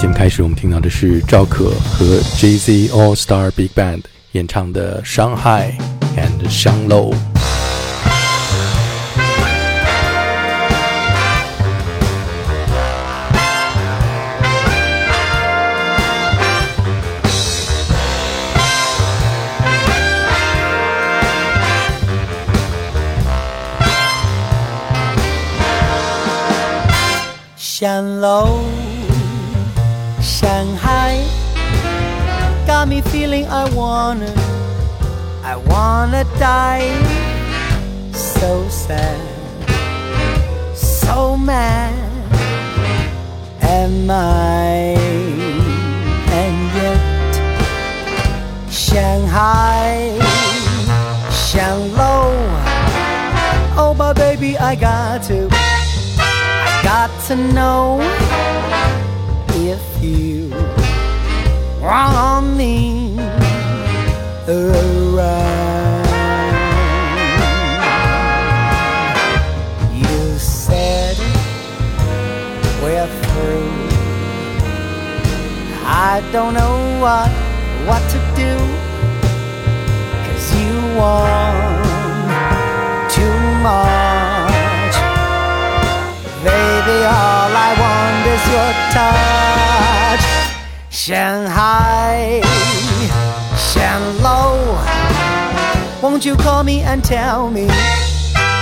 节目开始，我们听到的是赵可和 Jay Z All Star Big Band 演唱的《伤害》and 香楼。香楼。Got me feeling I wanna, I wanna die. So sad, so mad am I, and yet Shanghai, Shanglow. Oh, my baby, I got to, I got to know if you me around. You said we're through. I don't know what what to do. Cause you want too much. Baby, all I want is your touch. Shanghai, Shanglow. Won't you call me and tell me?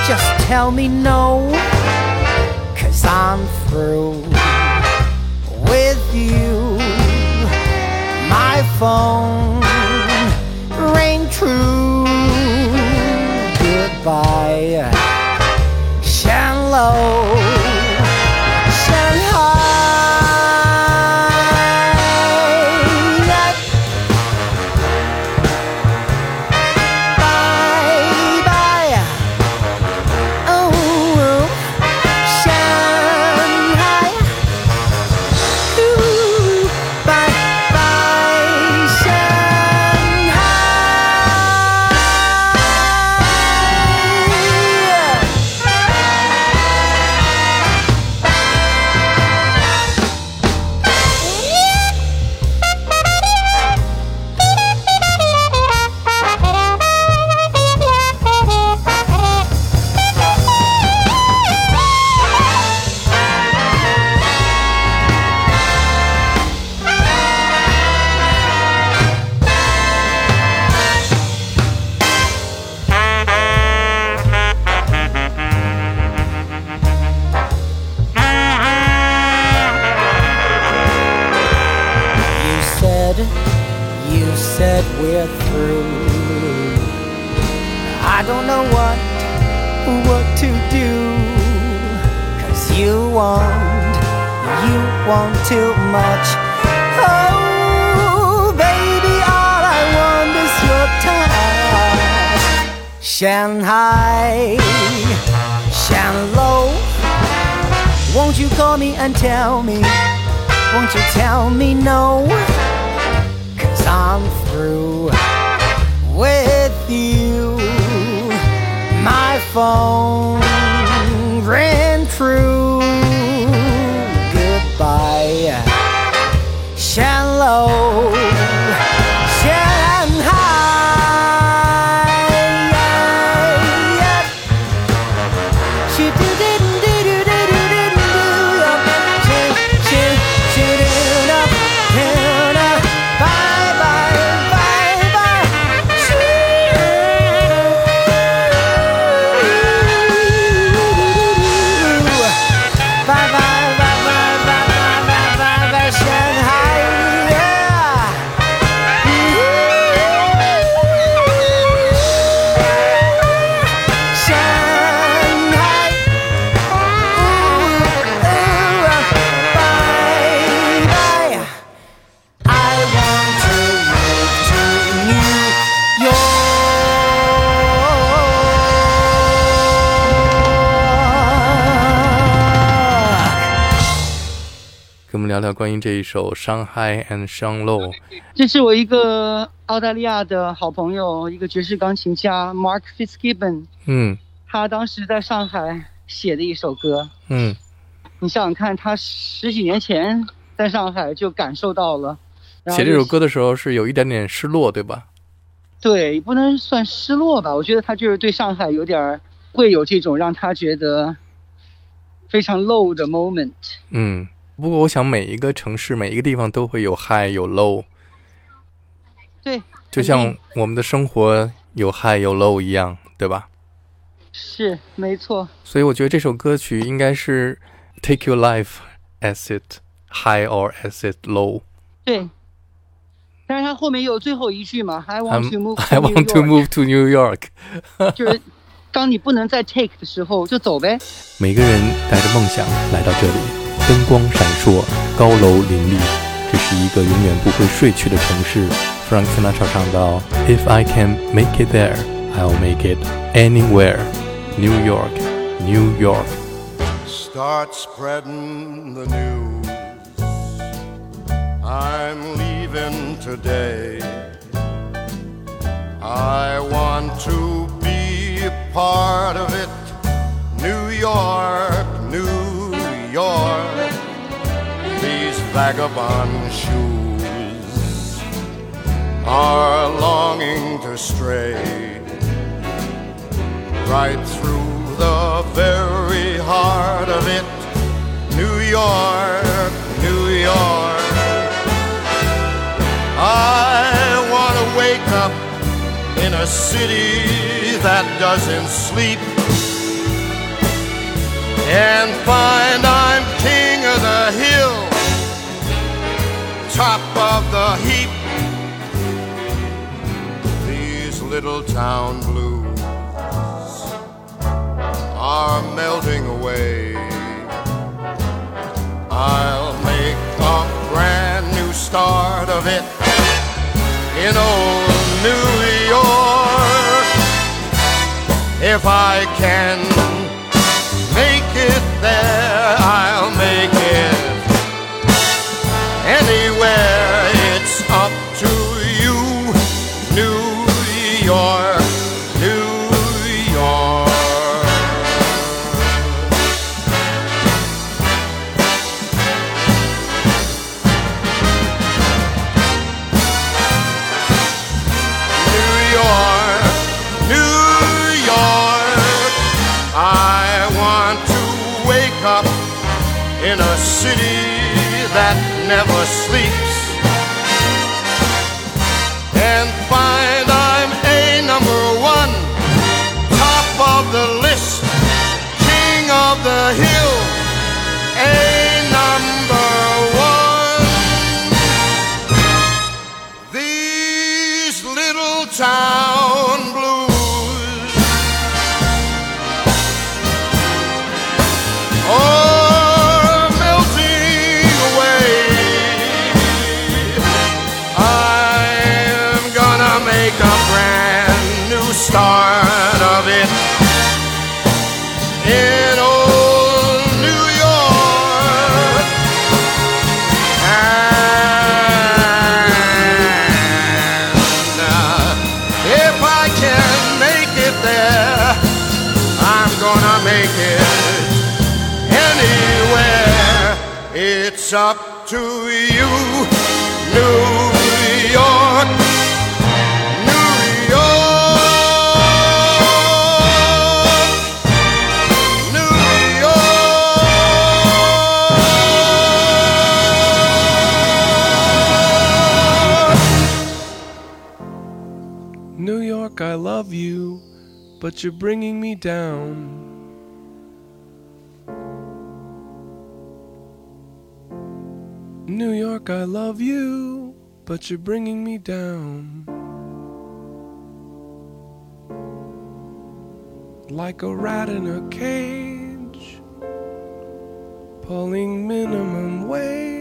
Just tell me no. Cause I'm through with you. My phone rang true. Goodbye, Shanglow. Shanghai, Won't you tell me no? Cause I'm through with you. My phone ran true. 聊聊关于这一首《Shanghai and Shang Lo》。这是我一个澳大利亚的好朋友，一个爵士钢琴家 Mark Fitzgibbon，嗯他当时在上海写的一首歌。嗯你想想看，他十几年前在上海就感受到了，写这首歌的时候是有一点点失落，对吧？对，不能算失落吧？我觉得他就是对上海有点儿会有这种让他觉得非常 low 的 moment。嗯，不过我想每一个城市，每一个地方都会有 high 有 low。对，就像我们的生活有 high 有 low 一样，对吧？是，没错。所以我觉得这首歌曲应该是 take your life as it high or as it low。对。但是他后面有最后一句嘛，i want to move i want to move to New York。就是 当你不能再 take 的时候就走呗。每个人带着梦想来到这里。灯光闪烁，高楼林立，这是一个永远不会睡去的城市。Frank Sinatra 唱到：“If I can make it there, I'll make it anywhere. New York, New York。 Start spreading the news. I'm leaving today. I want to be a part of it. New York, New York. These vagabond shoes are longing to stray right through the very heart of it. New York, New York. I want to wake up in a city that doesn't sleep and find top of the heap. These little town blues are melting away. I'll make a brand new start of it in old New York. If I can city that never sleeps New York, I love you, but you're bringing me down. New York, I love you, but you're bringing me down. Like a rat in a cage, pulling minimum wage.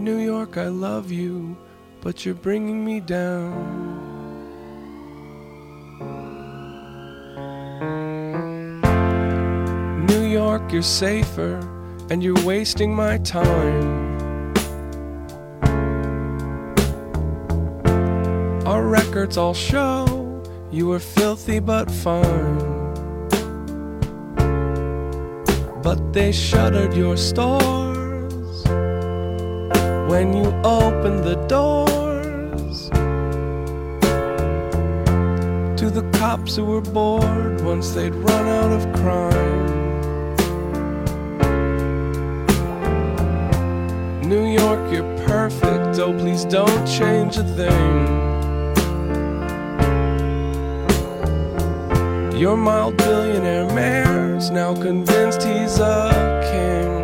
New York, I love you, but you're bringing me down. New York, you're safer and you're wasting my time. Our records all show you were filthy but fine. But they shuttered your stores when you open the doors to the cops who were bored once they'd run out of crime. New York, you're perfect. Oh, please don't change a thing. Your mild billionaire mayor's now convinced he's a king.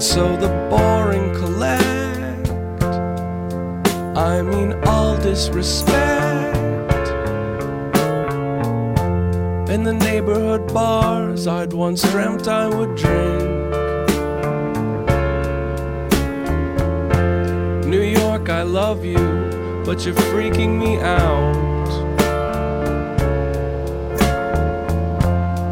And so the boring collect. I mean, all disrespect. In the neighborhood bars I'd once dreamt I would drink. New York, I love you, but you're freaking me out.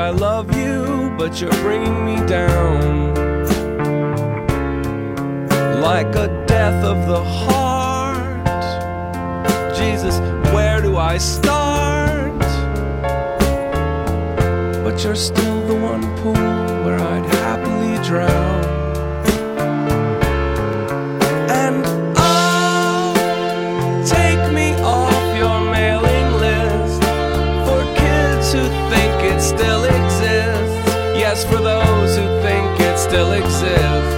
I love you, but you're bringing me down. Like a death of the heart. Jesus, where do I start? But you're still the one pool where I'd happily drown. Still exists.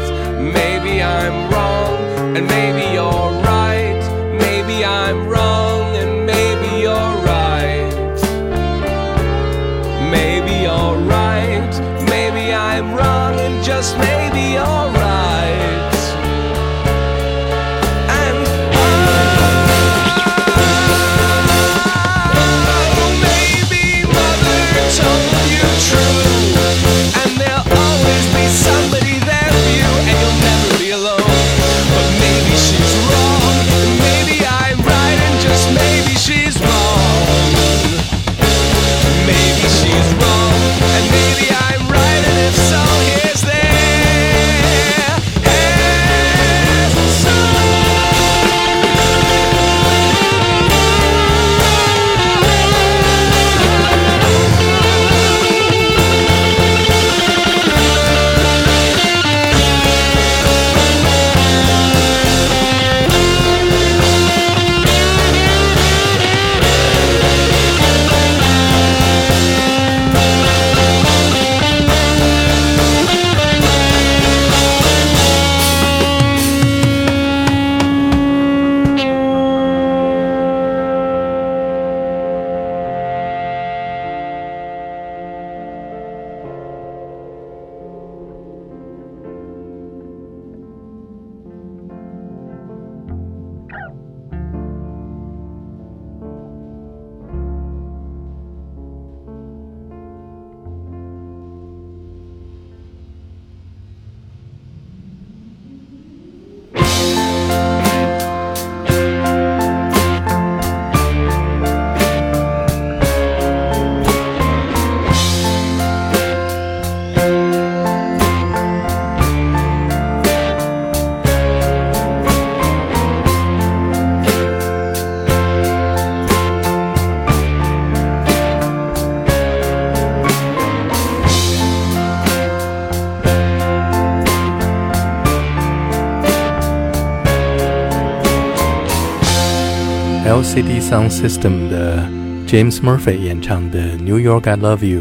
CD Sound System 的 James Murphy 演唱的《New York I Love You》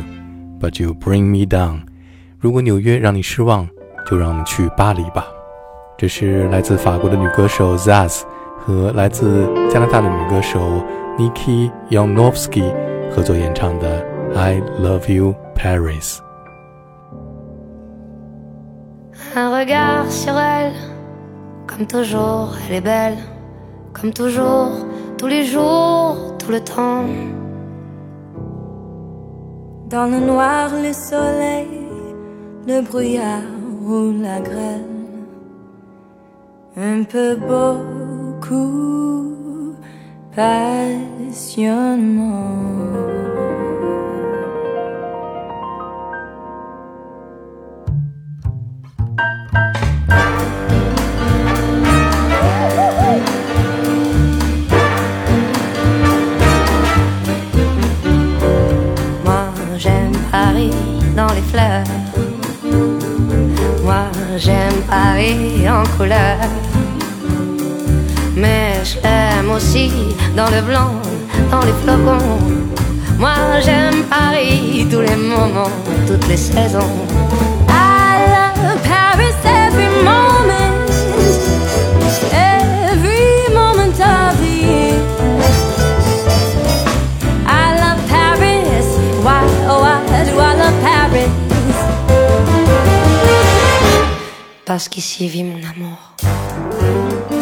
，But You Bring Me Down。如果纽约让你失望，就让我们去巴黎吧。这是来自法国的女歌手 Zaz 和来自加拿大的女歌手 Niki Yonovsky 合作演唱的《I Love You Paris》。Un regard sur elle, comme toujours, elle est belle, comme toujours, tous les jours, tout le temps. Dans le noir, le soleil, le brouillard ou la grêle. Un peu beaucoup, passionnément. Moi j'aime Paris en couleur. Mais je l'aime aussi dans le blanc, dans les flocons. Moi j'aime Paris tous les moments, toutes les saisons. ce qui s'y vit, mon amour.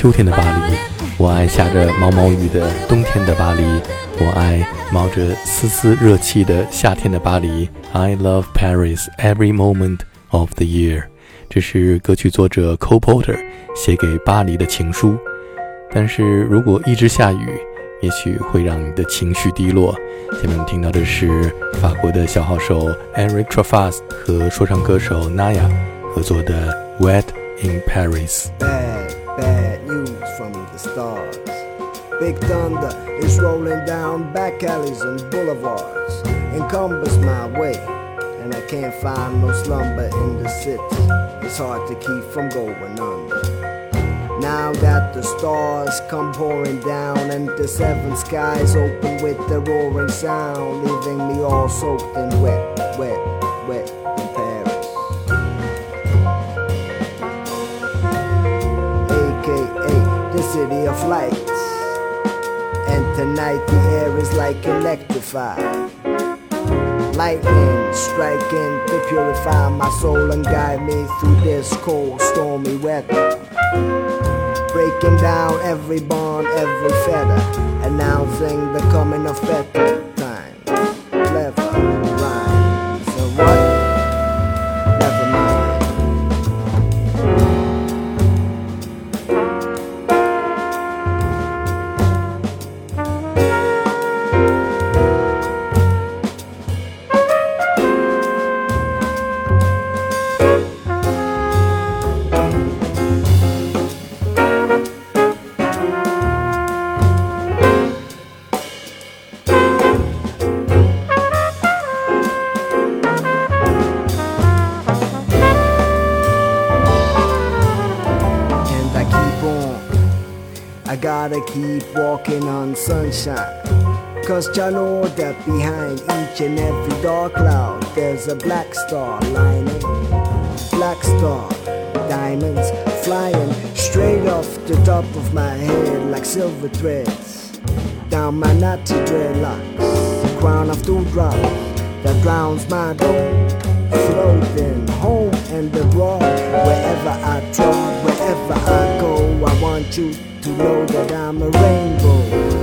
秋天的巴黎，我爱下着毛毛雨的冬天的巴黎，我爱冒着丝丝热气的夏天的巴黎。I love Paris every moment of the year。这是歌曲作者 Cole Porter 写给巴黎的情书。但是如果一直下雨，也许会让你的情绪低落。下面我们听到的是法国的小号手 Eric Truffaz 和说唱歌手 Naya 合作的《Wet in Paris》。Bad, news from the stars. Big thunder is rolling down back alleys and boulevards, encompass my way, and I can't find no slumber in the city. It's hard to keep from going under. Now that the stars come pouring down and the seven skies open with their roaring sound, leaving me all soaked wet, wet, wet city of lights. And tonight the air is like electrified. Lightning striking to purify my soul and guide me through this cold, stormy weather. Breaking down every bond, every feather, announcing the coming of better keep walking on sunshine. Cause I know that behind each and every dark cloud there's a black star lining. Black star, diamonds flying straight off the top of my head like silver threads. Down my natty dreadlocks, crown of dewdrops that drowns my dome. Floating home and abroad, wherever I trod, wherever I go, I want you to know that I'm a rainbow.